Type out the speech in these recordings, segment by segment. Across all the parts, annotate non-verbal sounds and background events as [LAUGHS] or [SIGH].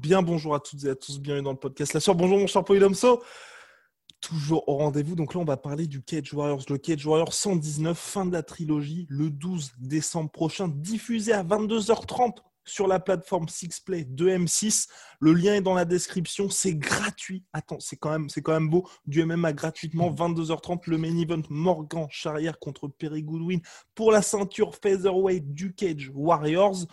Bien bonjour à toutes et à tous, bienvenue dans le podcast La Soeur. Bonjour mon cher Polydomso. Toujours au rendez-vous. Donc là, on va parler du Cage Warriors. Le Cage Warriors 119, fin de la trilogie, le 12 décembre prochain, diffusé à 22h30 sur la plateforme Sixplay de M6. Le lien est dans la description. C'est gratuit. Attends, c'est quand même, c'est quand même beau. Du MMA gratuitement, 22h30, le main event Morgan Charrière contre Perry Goodwin pour la ceinture featherweight du Cage Warriors.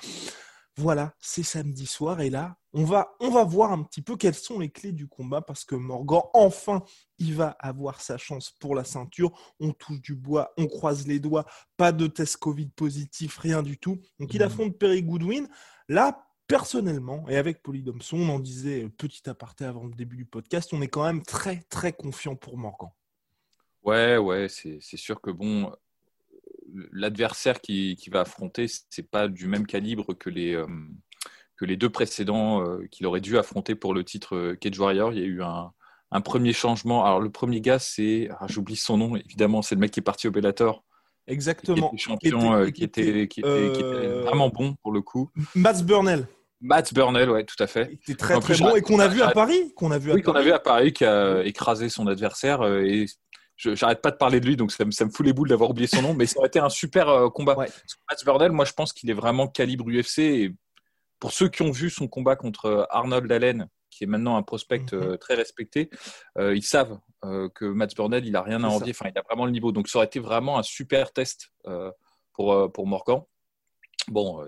Voilà, c'est samedi soir et là, on va, on va voir un petit peu quelles sont les clés du combat parce que Morgan, enfin, il va avoir sa chance pour la ceinture. On touche du bois, on croise les doigts, pas de test Covid positif, rien du tout. Donc il affronte Perry Goodwin. Là, personnellement, et avec Polydomson, on en disait petit aparté avant le début du podcast, on est quand même très, très confiant pour Morgan. Ouais, ouais, c'est c'est sûr que bon, l'adversaire qui, qui va affronter, c'est pas du même calibre que les, euh, que les deux précédents euh, qu'il aurait dû affronter pour le titre euh, Cage Warrior. Il y a eu un, un premier changement. Alors, le premier gars, c'est. ah, J'oublie son nom, évidemment, c'est le mec qui est parti au Bellator. Exactement. Qui était champion, qui était, qui était- qui était vraiment bon pour le coup. Mats Burnell, Matt Burnell, ouais, tout à fait. il était très En très plus, bon et qu'on a vu à Paris, qu'on a vu à Oui, qu'on a vu à Paris, qui a écrasé son adversaire. Et j'arrête pas de parler de lui, donc ça me, ça me fout les boules d'avoir oublié son nom, mais ça aurait été un super euh, combat. Ouais. Matt Burnell, moi, je pense qu'il est vraiment calibre UFC. Et pour ceux qui ont vu son combat contre euh, Arnold Allen, qui est maintenant un prospect Mhm. euh, très respecté, euh, ils savent euh, que Matt Burnell, il a rien à envier. Enfin, il a vraiment le niveau. Donc, ça aurait été vraiment un super test euh, pour, pour Morgan. Bon,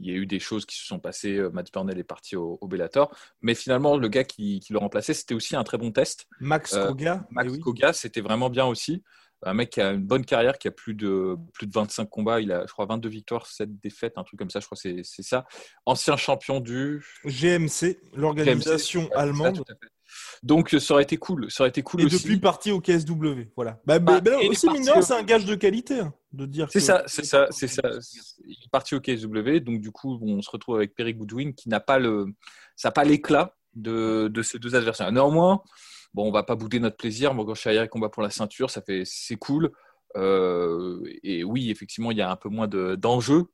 il y a eu des choses qui se sont passées. euh, Matt Burnell est parti au, au Bellator. Mais finalement, le gars qui, qui le remplaçait, c'était aussi un très bon test. Max Euh, Koga, Max eh oui. Koga, c'était vraiment bien aussi. Un mec qui a une bonne carrière, qui a plus de, plus de 25 combats. Il a, je crois, 22 victoires, 7 défaites, un truc comme ça. Je crois que c'est- c'est ça. Ancien champion du GMC, l'organisation GMC, allemande, ça, tout à fait. Donc, ça aurait été cool. Ça aurait été cool et aussi. depuis parti au KSW. Voilà. Bah, Bah, et il est aussi, parti mine de rien, au- c'est un gage de qualité hein, de dire. C'est ça, c'est ça, c'est ça. Il est parti au KSW, donc du coup, on se retrouve avec Perry Goodwin qui n'a pas le, ça pas l'éclat de, de ces deux adversaires. Néanmoins, bon, on va pas bouder notre plaisir. Morgan Charrière combat pour la ceinture, ça fait, c'est cool. Euh, et oui, effectivement, il y a un peu moins de- d'enjeux,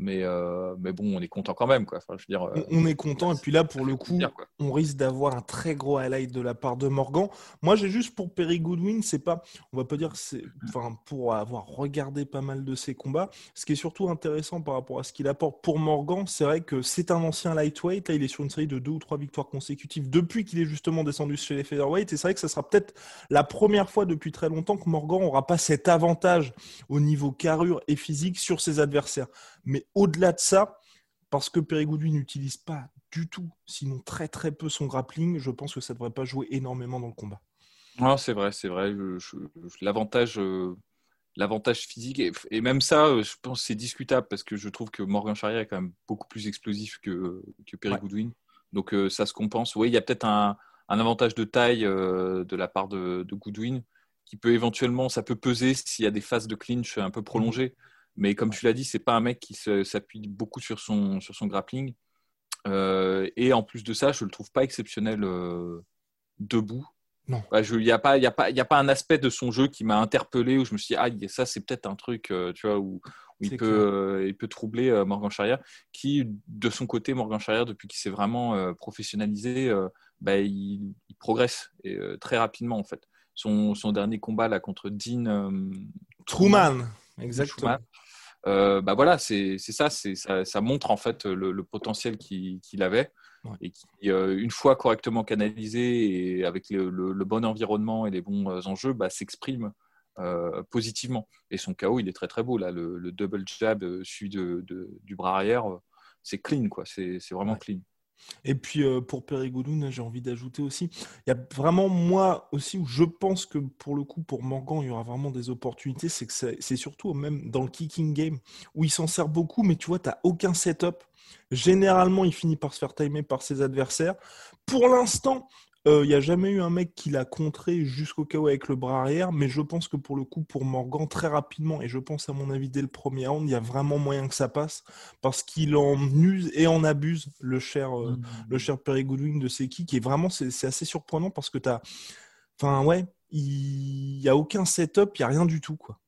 mais, euh, mais bon, on est content quand même, quoi. Enfin, je veux dire, euh, On on est content. Et puis là, pour le coup, dire, on risque d'avoir un très gros highlight de la part de Morgan. Moi, j'ai juste pour Perry Goodwin, c'est pas, on va pas dire, que c'est, enfin, pour avoir regardé pas mal de ses combats, ce qui est surtout intéressant par rapport à ce qu'il apporte pour Morgan, c'est vrai que c'est un ancien lightweight. Là, il est sur une série de deux ou trois victoires consécutives depuis qu'il est justement descendu chez les featherweight. Et c'est vrai que ça sera peut-être la première fois depuis très longtemps que Morgan aura pas cet avantage au niveau carrure et physique sur ses adversaires. Mais au-delà de ça, parce que Goodwin n'utilise pas du tout, sinon très très peu son grappling, je pense que ça ne devrait pas jouer énormément dans le combat. Non, c'est vrai, c'est vrai. L'avantage, euh, l'avantage physique et, et même ça, euh, je pense que c'est discutable parce que je trouve que Morgan Charrière est quand même beaucoup plus explosif que que Perry Ouais. Goodwin. Donc euh, ça se compense. Oui, il y a peut-être un, un avantage de taille euh, de la part de, de Goodwin qui peut éventuellement, ça peut peser s'il y a des phases de clinch un peu prolongées. Mais comme tu l'as dit, c'est pas un mec qui s'appuie beaucoup sur son sur son grappling. Euh, et en plus de ça, je le trouve pas exceptionnel euh, debout. Non. Il n'y a, pas- y a, pas- il y a pas un aspect de son jeu qui m'a interpellé où je me suis dit, ah, ça, c'est peut-être un truc euh, tu vois, où, où il, peut, il peut troubler Morgan Charrière, qui, de son côté, Morgan Charrière, depuis qu'il s'est vraiment professionnalisé, bah, il, il progresse et, très rapidement, en fait. Son, son dernier combat là, contre Dean Truman, exactement. Euh, bah voilà, c'est ça, ça, ça montre en fait le, le potentiel qu'il avait Ouais. et qui, euh, une fois correctement canalisé et avec le, le- le bon environnement et les bons euh, enjeux, bah, s'exprime positivement. Et son KO, il est très très beau. Là, le, double jab suivi de, du bras arrière, c'est clean, quoi. C'est vraiment clean. Et puis euh, pour Perry j'ai envie d'ajouter aussi, il y a vraiment moi aussi où je pense que pour le coup pour Morgan il y aura vraiment des opportunités, c'est que c'est surtout même dans le kicking game où il s'en sert beaucoup, mais tu vois, tu n'as aucun setup. Généralement, il finit par se faire timer par ses adversaires. Pour l'instant, il euh, n'y a jamais eu un mec qui l'a contré jusqu'au KO avec le bras arrière, mais je pense que pour le coup, pour Morgan, très rapidement, et je pense à mon avis dès le premier round, il y a vraiment moyen que ça passe, parce qu'il en use et en abuse le cher, euh, mmh. le cher Perry Goodwin de ses kicks, et vraiment, c'est assez surprenant parce que tu as. Enfin, ouais, il n'y a aucun setup, il n'y a rien du tout, quoi.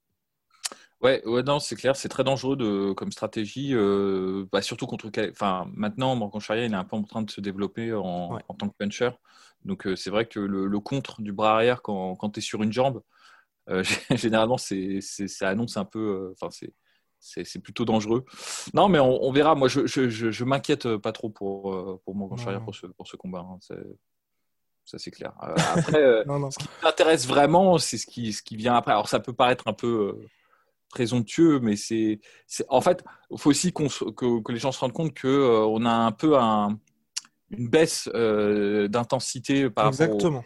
Ouais, ouais, non, c'est clair, c'est très dangereux de, comme stratégie, euh, bah, surtout contre. Enfin, maintenant, Morgan Charrier, il est un peu en train de se développer en, en tant que puncher. Donc euh, c'est vrai que le, contre du bras arrière quand, quand tu es sur une jambe, euh, [LAUGHS] généralement c'est, ça annonce un peu, enfin c'est, c'est, plutôt dangereux. Non, mais on, verra. Moi, je, je, je, m'inquiète pas trop pour, pour charrière pour ce, pour ce combat. Hein. ça, c'est clair. après, [LAUGHS] ce qui m'intéresse vraiment, c'est ce qui, ce qui vient après. Alors, ça peut paraître un peu présomptueux, mais c'est, en fait, il faut aussi que, que, les gens se rendent compte qu'on on a un peu un, une baisse euh, d'intensité par rapport au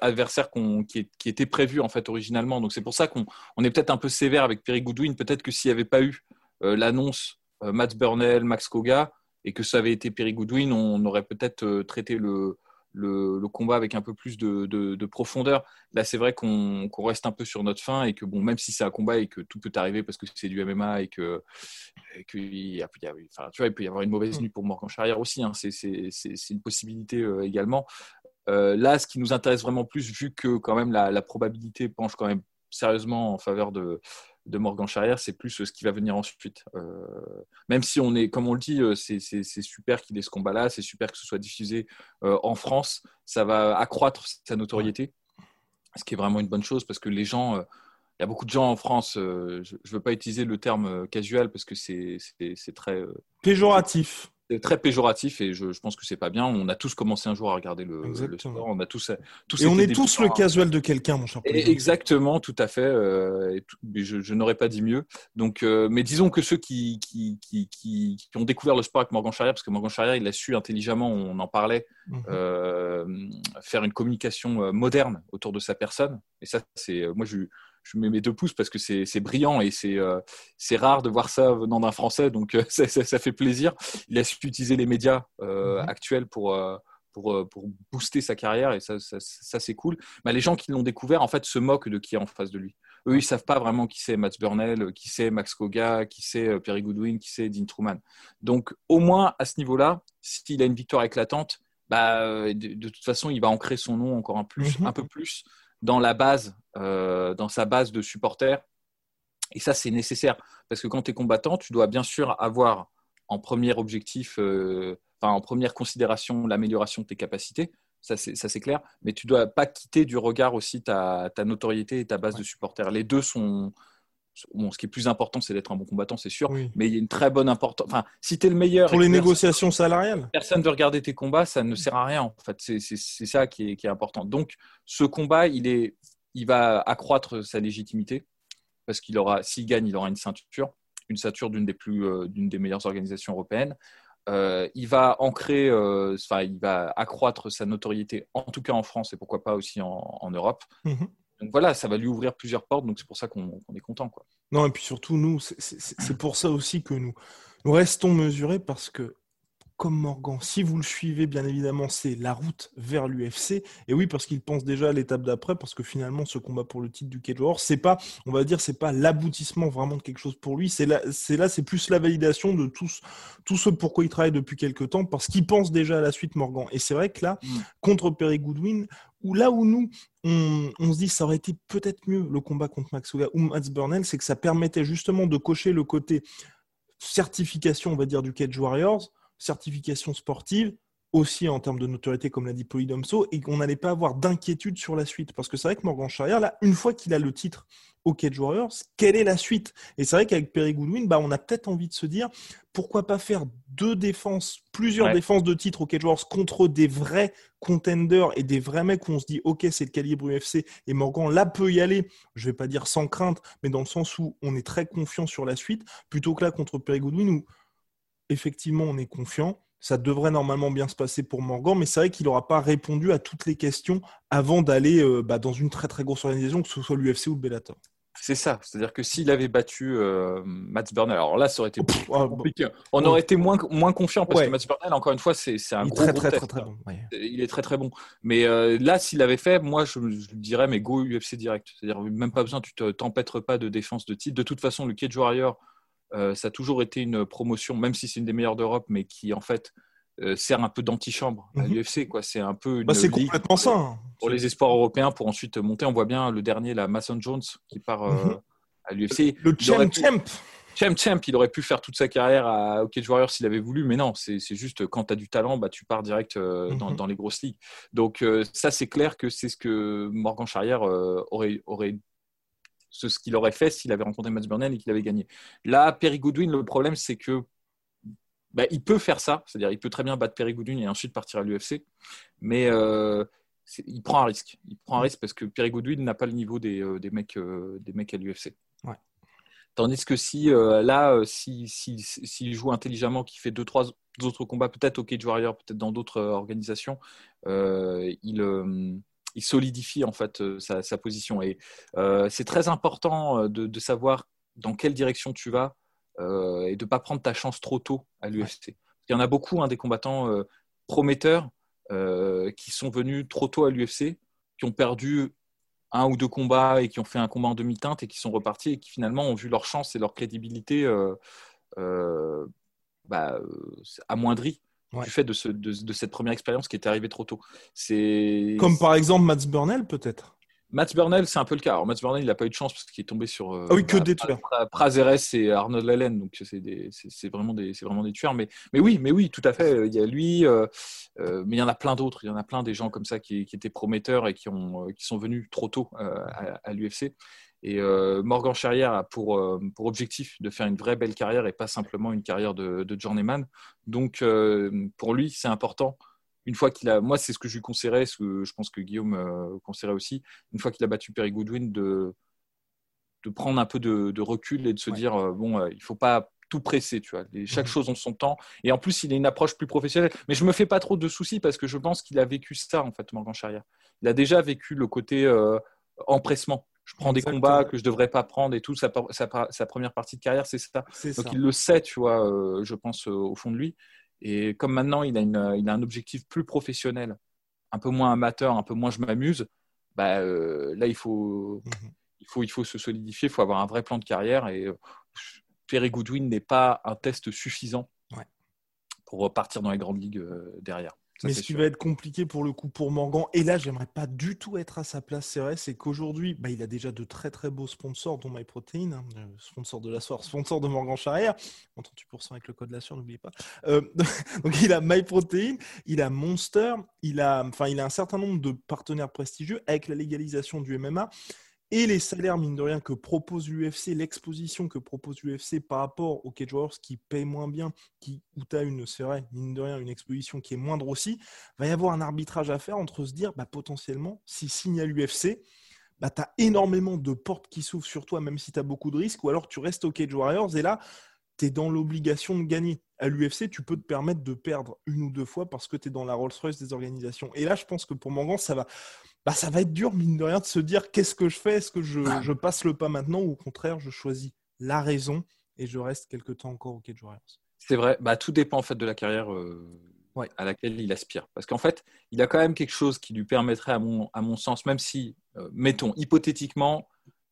adversaire qui, qui, était prévu en fait originalement. Donc c'est pour ça qu'on est peut-être un peu sévère avec Perry Goodwin. Peut-être que s'il n'y avait pas eu euh, l'annonce euh, Matt Burnell, Max Koga et que ça avait été Perry Goodwin, on aurait peut-être traité le, le, combat avec un peu plus de, profondeur. Là, c'est vrai qu'on reste un peu sur notre fin et que, bon, même si c'est un combat et que tout peut arriver parce que c'est du MMA et que, tu vois, il peut y avoir une mauvaise mm. nuit pour Morgan Charrière aussi. Hein. c'est une possibilité euh, également. Euh, là, ce qui nous intéresse vraiment plus, vu que quand même la probabilité penche quand même sérieusement en faveur de, de Morgan Charrière, c'est plus ce qui va venir ensuite. Euh, même si on est, comme on le dit, euh, c'est super qu'il ait ce combat-là, c'est super que ce soit diffusé euh, en France, ça va accroître sa notoriété, ce qui est vraiment une bonne chose parce que les gens, il y a beaucoup de gens en France, je ne veux pas utiliser le terme casual parce que c'est très... Péjoratif très péjoratif et je, pense que c'est pas bien. On a tous commencé un jour à regarder le, sport. On a tous, tous et on est tous le casual de quelqu'un, mon cher. Exactement, tout à fait. Euh, je, n'aurais pas dit mieux. Donc, euh, mais disons que ceux qui qui, qui, qui, ont découvert le sport avec Morgan Charrière, parce que Morgan Charrière, il a su intelligemment, on en parlait, mhm. euh, faire une communication moderne autour de sa personne. Et ça, c'est moi, je je mets mes deux pouces parce que c'est brillant et euh, c'est rare de voir ça venant d'un Français, donc euh, [LAUGHS] ça, ça, fait plaisir. Il a su utiliser les médias euh, mhm. actuels pour, pour, pour, booster sa carrière et ça, ça c'est cool. Mais les gens qui l'ont découvert, en fait, se moquent de qui est en face de lui. Eux, ils savent pas vraiment qui c'est Matt Burnell, qui c'est Max Koga, qui c'est Perry Goodwin, qui c'est Dean Truman. Donc, au moins à ce niveau-là, s'il a une victoire éclatante, bah, de, toute façon, il va ancrer son nom encore un, plus, mhm. un peu plus dans la base, euh, dans sa base de supporters. Et ça, c'est nécessaire parce que quand tu es combattant, tu dois bien sûr avoir en premier objectif, euh, enfin en première considération, l'amélioration de tes capacités. Ça, c'est clair. Mais tu dois pas quitter du regard aussi ta, ta notoriété et ta base de supporters. Les deux sont, Bon, ce qui est plus important, c'est d'être un bon combattant, c'est sûr. Mais il y a une très bonne importance. Enfin, si tu es le meilleur. Pour les négociations salariales Personne ne veut regarder tes combats, ça ne sert à rien. En fait, c'est ça qui est, qui est, important. Donc, ce combat, il, est, il va accroître sa légitimité. Parce qu'il aura, s'il gagne, il aura une ceinture, une ceinture d'une des, plus, euh, d'une des meilleures organisations européennes. Euh, il va ancrer, euh, enfin, il va accroître sa notoriété, en tout cas en France et pourquoi pas aussi en, Europe. Mhm. Donc voilà, ça va lui ouvrir plusieurs portes, donc c'est pour ça qu'on est content. Quoi. Non, et puis surtout, nous, c'est pour ça aussi que nous, nous restons mesurés parce que comme Morgan. Si vous le suivez, bien évidemment, c'est la route vers l'UFC. Et oui, parce qu'il pense déjà à l'étape d'après, parce que finalement, ce combat pour le titre du Cage Warriors, c'est pas, on va dire, c'est pas l'aboutissement vraiment de quelque chose pour lui. C'est là, c'est là, c'est plus la validation de tout, tout ce pourquoi il travaille depuis quelques temps, parce qu'il pense déjà à la suite Morgan. Et c'est vrai que là, mm. contre Perry Goodwin, ou là où nous, on, se dit ça aurait été peut-être mieux le combat contre Max Hoga ou Mats Burnell, c'est que ça permettait justement de cocher le côté certification, on va dire, du Cage Warriors certification sportive, aussi en termes de notoriété, comme l'a dit Polydomso, et qu'on n'allait pas avoir d'inquiétude sur la suite. Parce que c'est vrai que Morgan Charrière, là, une fois qu'il a le titre au Cage Warriors, quelle est la suite? Et c'est vrai qu'avec Perry Goodwin, bah, on a peut-être envie de se dire, pourquoi pas faire deux défenses, plusieurs défenses de titre au Cage Warriors contre des vrais contenders et des vrais mecs où on se dit, ok, c'est le calibre UFC, et Morgan là peut y aller, je vais pas dire sans crainte, mais dans le sens où on est très confiant sur la suite, plutôt que là contre Perry Goodwin où effectivement on est confiant, ça devrait normalement bien se passer pour Morgan, mais c'est vrai qu'il n'aura pas répondu à toutes les questions avant d'aller euh, bah, dans une très très grosse organisation, que ce soit l'UFC ou le Bellator. C'est ça, c'est-à-dire que s'il avait battu euh, Mats Burnell, alors là, ça aurait été ah, compliqué. On aurait été moins, moins confiant parce que Mats Burnell, encore une fois, c'est un gros, très, très, très, bon. Il est très très bon. Mais euh, là, s'il l'avait fait, moi, je, je, dirais, mais go UFC direct. C'est-à-dire, même pas besoin, tu t'empêtres pas de défense de titre. De toute façon, le Cage Warrior, ça a toujours été une promotion, même si c'est une des meilleures d'Europe, mais qui en fait euh, sert un peu d'antichambre à mhm. l'UFC. Quoi. C'est un peu une bah, c'est complètement ça. Pour les espoirs européens pour ensuite monter. On voit bien le dernier, la Mason Jones, qui part euh, mhm. à l'UFC. Le, champ, champ. Champ, champ, il aurait pu faire toute sa carrière à Cage Warrior s'il avait voulu, mais non, c'est juste quand tu as du talent, bah, tu pars direct mhm. dans, les grosses ligues. Donc ça, c'est clair que c'est ce que Morgan Charrière aurait, aurait ce qu'il aurait fait s'il avait rencontré Matt Burnell et qu'il avait gagné. Là, Perry Goodwin, le problème, c'est que bah, il peut faire ça, c'est-à-dire il peut très bien battre Perry Goodwin et ensuite partir à l'UFC, mais euh, il prend un risque. Il prend un risque parce que Perry Goodwin n'a pas le niveau des, euh, des mecs, euh, des mecs à l'UFC. Tandis que si là, s'il si, si, joue intelligemment, qu'il fait deux, trois autres combats, peut-être au Cage Warrior, peut-être dans d'autres organisations, il il solidifie en fait euh, sa, position. Et euh, c'est très important euh, de, savoir dans quelle direction tu vas et de ne pas prendre ta chance trop tôt à l'UFC. Il y en a beaucoup hein, des combattants prometteurs qui sont venus trop tôt à l'UFC, qui ont perdu un ou deux combats et qui ont fait un combat en demi-teinte et qui sont repartis et qui finalement ont vu leur chance et leur crédibilité bah, amoindrie du fait de, cette première expérience qui était arrivée trop tôt. C'est Comme par exemple Mats Burnell, peut-être Mats Burnell, c'est un peu le cas. Alors, Mats Burnell, il n'a pas eu de chance parce qu'il est tombé sur euh, ah oui, que des tueurs. Prazeres et Arnold Allen, donc c'est vraiment, des, vraiment des tueurs. Mais, mais oui, mais oui, tout à fait. Il y a lui, euh, euh, mais il y en a plein d'autres. Il y en a plein des gens comme ça qui, étaient prometteurs et qui, ont, qui sont venus trop tôt à, à l'UFC. Et euh, Morgan Charrière a pour, euh, pour objectif de faire une vraie belle carrière et pas simplement une carrière de, de journeyman. Donc, euh, pour lui, c'est important. Une fois qu'il a, moi, c'est ce que je lui conseillerais, ce que je pense que Guillaume conseillerait aussi. Une fois qu'il a battu Perry Goodwin, de, de prendre un peu de, recul et de se dire bon, il faut pas tout presser, tu vois. chaque mhm. chose en son temps. Et en plus, il a une approche plus professionnelle. Mais je me fais pas trop de soucis parce que je pense qu'il a vécu ça, en fait, Morgan Charrière. Il a déjà vécu le côté empressement je prends des combats que je devrais pas prendre et tout. Sa, sa, première partie de carrière, c'est ça. Donc il le sait, tu vois, euh, je pense, euh, au fond de lui. Et comme maintenant, il a, une, il a un objectif plus professionnel, un peu moins amateur, un peu moins je m'amuse, bah, euh, là, il faut, mhm. il, faut, il faut se solidifier, il faut avoir un vrai plan de carrière. Et Perry Goodwin n'est pas un test suffisant pour partir dans les grandes ligues derrière mais ce qui va être compliqué pour le coup pour Morgan, et là j'aimerais pas du tout être à sa place, c'est vrai, c'est qu'aujourd'hui, bah, il a déjà de très très beaux sponsors, dont MyProtein, hein, sponsor de la soirée, sponsor de Morgan Charrière, en 38% avec le code de la sueur, n'oubliez pas. Euh, [LAUGHS] donc il a MyProtein, il a Monster, il a, enfin, il a un certain nombre de partenaires prestigieux avec la légalisation du MMA et les salaires, mine de rien, que propose l'UFC, l'exposition que propose l'UFC par rapport aux Cage Warriors qui payent moins bien, qui, où tu as une, c'est vrai, mine de rien, une exposition qui est moindre aussi, va y avoir un arbitrage à faire entre se dire, bah, potentiellement, si signe à l'UFC, bah, tu as énormément de portes qui s'ouvrent sur toi, même si tu as beaucoup de risques, ou alors tu restes aux Cage Warriors, et là, tu es dans l'obligation de gagner. À l'UFC, tu peux te permettre de perdre une ou deux fois parce que tu es dans la Rolls-Royce des organisations. Et là, je pense que pour Mangan, ça va bah, ça va être dur, mine de rien, de se dire qu'est-ce que je fais Est-ce que je, passe le pas maintenant ou au contraire, je choisis la raison et je reste quelque temps encore au Cage Warriors C'est vrai, bah, tout dépend en fait de la carrière euh, à laquelle il aspire. Parce qu'en fait, il a quand même quelque chose qui lui permettrait, à mon, à mon sens, même si, euh, mettons, hypothétiquement,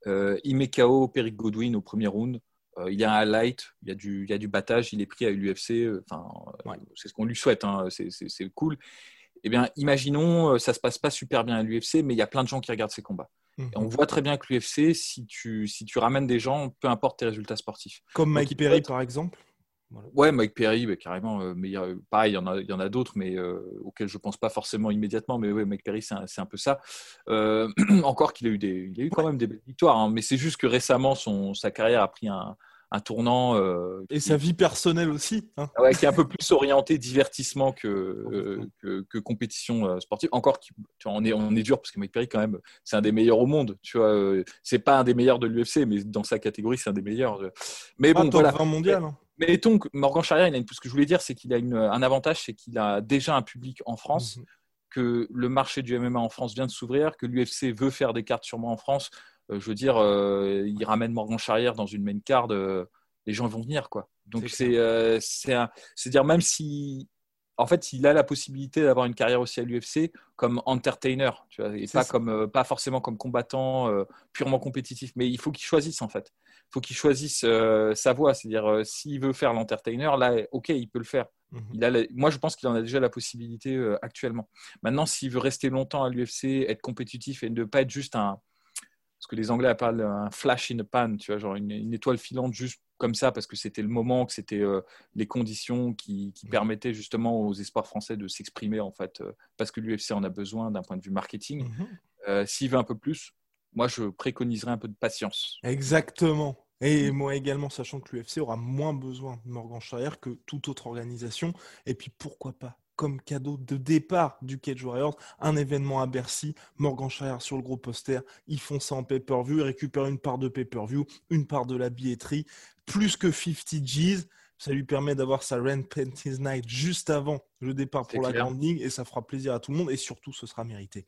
euh, il met KO Peric Godwin au premier round. il y a un highlight, il y a du, il y a du battage, il est pris à l'UFC. Enfin, c'est ce qu'on lui souhaite, hein, c'est cool eh bien, imaginons, euh, ça se passe pas super bien à l'UFC, mais il y a plein de gens qui regardent ces combats. Et on mhm. voit très bien que l'UFC, si tu, si tu ramènes des gens, peu importe tes résultats sportifs. Comme Mike Perry, par exemple Ouais, Mike Perry, bah, carrément. Euh, mais pareil, il y en a, il y en a d'autres, mais euh, auxquels je pense pas forcément immédiatement. Mais ouais, Mike Perry, c'est un, un, peu ça. Euh, [CLEARS THROAT] encore qu'il a eu des, il a eu quand même des belles victoires. Hein, mais c'est juste que récemment, son, sa carrière a pris un, un tournant. Euh, et sa vie personnelle aussi. Hein. Ouais, qui est un peu plus orienté divertissement que, euh, que, que, compétition euh, sportive. Encore, tu vois, on, est, on est dur parce que Mike Perry, quand même, c'est un des meilleurs au monde. Tu vois, c'est pas un des meilleurs de l'UFC, mais dans sa catégorie, c'est un des meilleurs. Mais bon, voilà. mondial. Hein. Mais que Morgan Charrière, il a une, ce que je voulais dire, c'est qu'il a une, un avantage, c'est qu'il a déjà un public en France. Mhm. que le marché du MMA en France vient de s'ouvrir, que l'UFC veut faire des cartes sûrement en France, euh, je veux dire, euh, il ramène Morgan Charrière dans une main card, euh, les gens vont venir, quoi. Donc c'est c'est dire même si en fait, il a la possibilité d'avoir une carrière aussi à l'UFC comme entertainer, tu vois, et pas comme pas forcément comme combattant purement compétitif, mais il faut qu'il choisisse en fait. Il faut qu'il choisisse sa voie, c'est-à-dire s'il veut faire l'entertainer, là, ok, il peut le faire. Mhm. Il a Moi, je pense qu'il en a déjà la possibilité actuellement. Maintenant, s'il veut rester longtemps à l'UFC, être compétitif et ne pas être juste un, ce que les Anglais appellent un flash in the pan, tu vois, genre une, étoile filante juste comme ça parce que c'était le moment, que c'était euh, les conditions qui, mm. permettaient justement aux espoirs français de s'exprimer en fait, euh, parce que l'UFC en a besoin d'un point de vue marketing. Mm-hmm. Euh, s'il veut un peu plus, moi je préconiserais un peu de patience. Exactement. Et moi également, sachant que l'UFC aura moins besoin de Morgan Charrière que toute autre organisation. Et puis pourquoi pas comme cadeau de départ du Cage Warriors, un événement à Bercy, Morgan Charrière sur le gros poster, ils font ça en pay-per-view, ils récupèrent une part de pay-per-view, une part de la billetterie, plus que 50 G's. Ça lui permet d'avoir sa Rent Panties Night juste avant le départ pour la Grande Ligue et ça fera plaisir à tout le monde et surtout ce sera mérité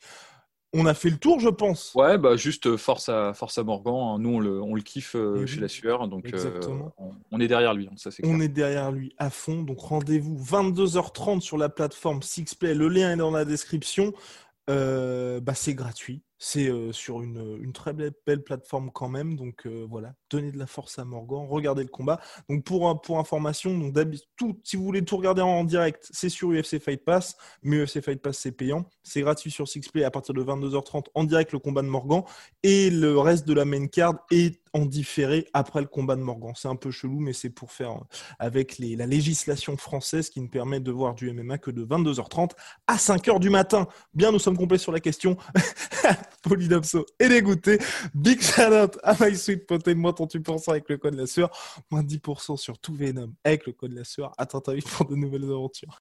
on a fait le tour, je pense. Ouais, bah juste euh, force à, force à Morgan. Hein. Nous, on le, on le kiffe euh, chez la sueur. Donc, euh, on, est derrière lui. Hein, on est derrière lui à fond. Donc, rendez-vous 22h30 sur la plateforme Sixplay. Le lien est dans la description. bah, c'est gratuit. C'est euh, sur une, très belle, plateforme quand même. Donc euh, voilà, donnez de la force à Morgan, regardez le combat. Donc pour, information, donc, si vous voulez tout regarder en, direct, c'est sur UFC Fight Pass. Mais UFC Fight Pass, c'est payant. C'est gratuit sur Sixplay à partir de 22h30 en direct le combat de Morgan. Et le reste de la main card est en différé après le combat de Morgan. C'est un peu chelou, mais c'est pour faire euh, avec la législation française qui ne permet de voir du MMA que de 22h30 à 5h du matin. Bien, nous sommes complets sur la question. [LAUGHS] Polydopso et dégoûté. Big shout à My Sweet Protein, moins 38% avec le code la sueur, moins 10% sur tout Venom avec le code la sueur. Attends, t'as pour de nouvelles aventures.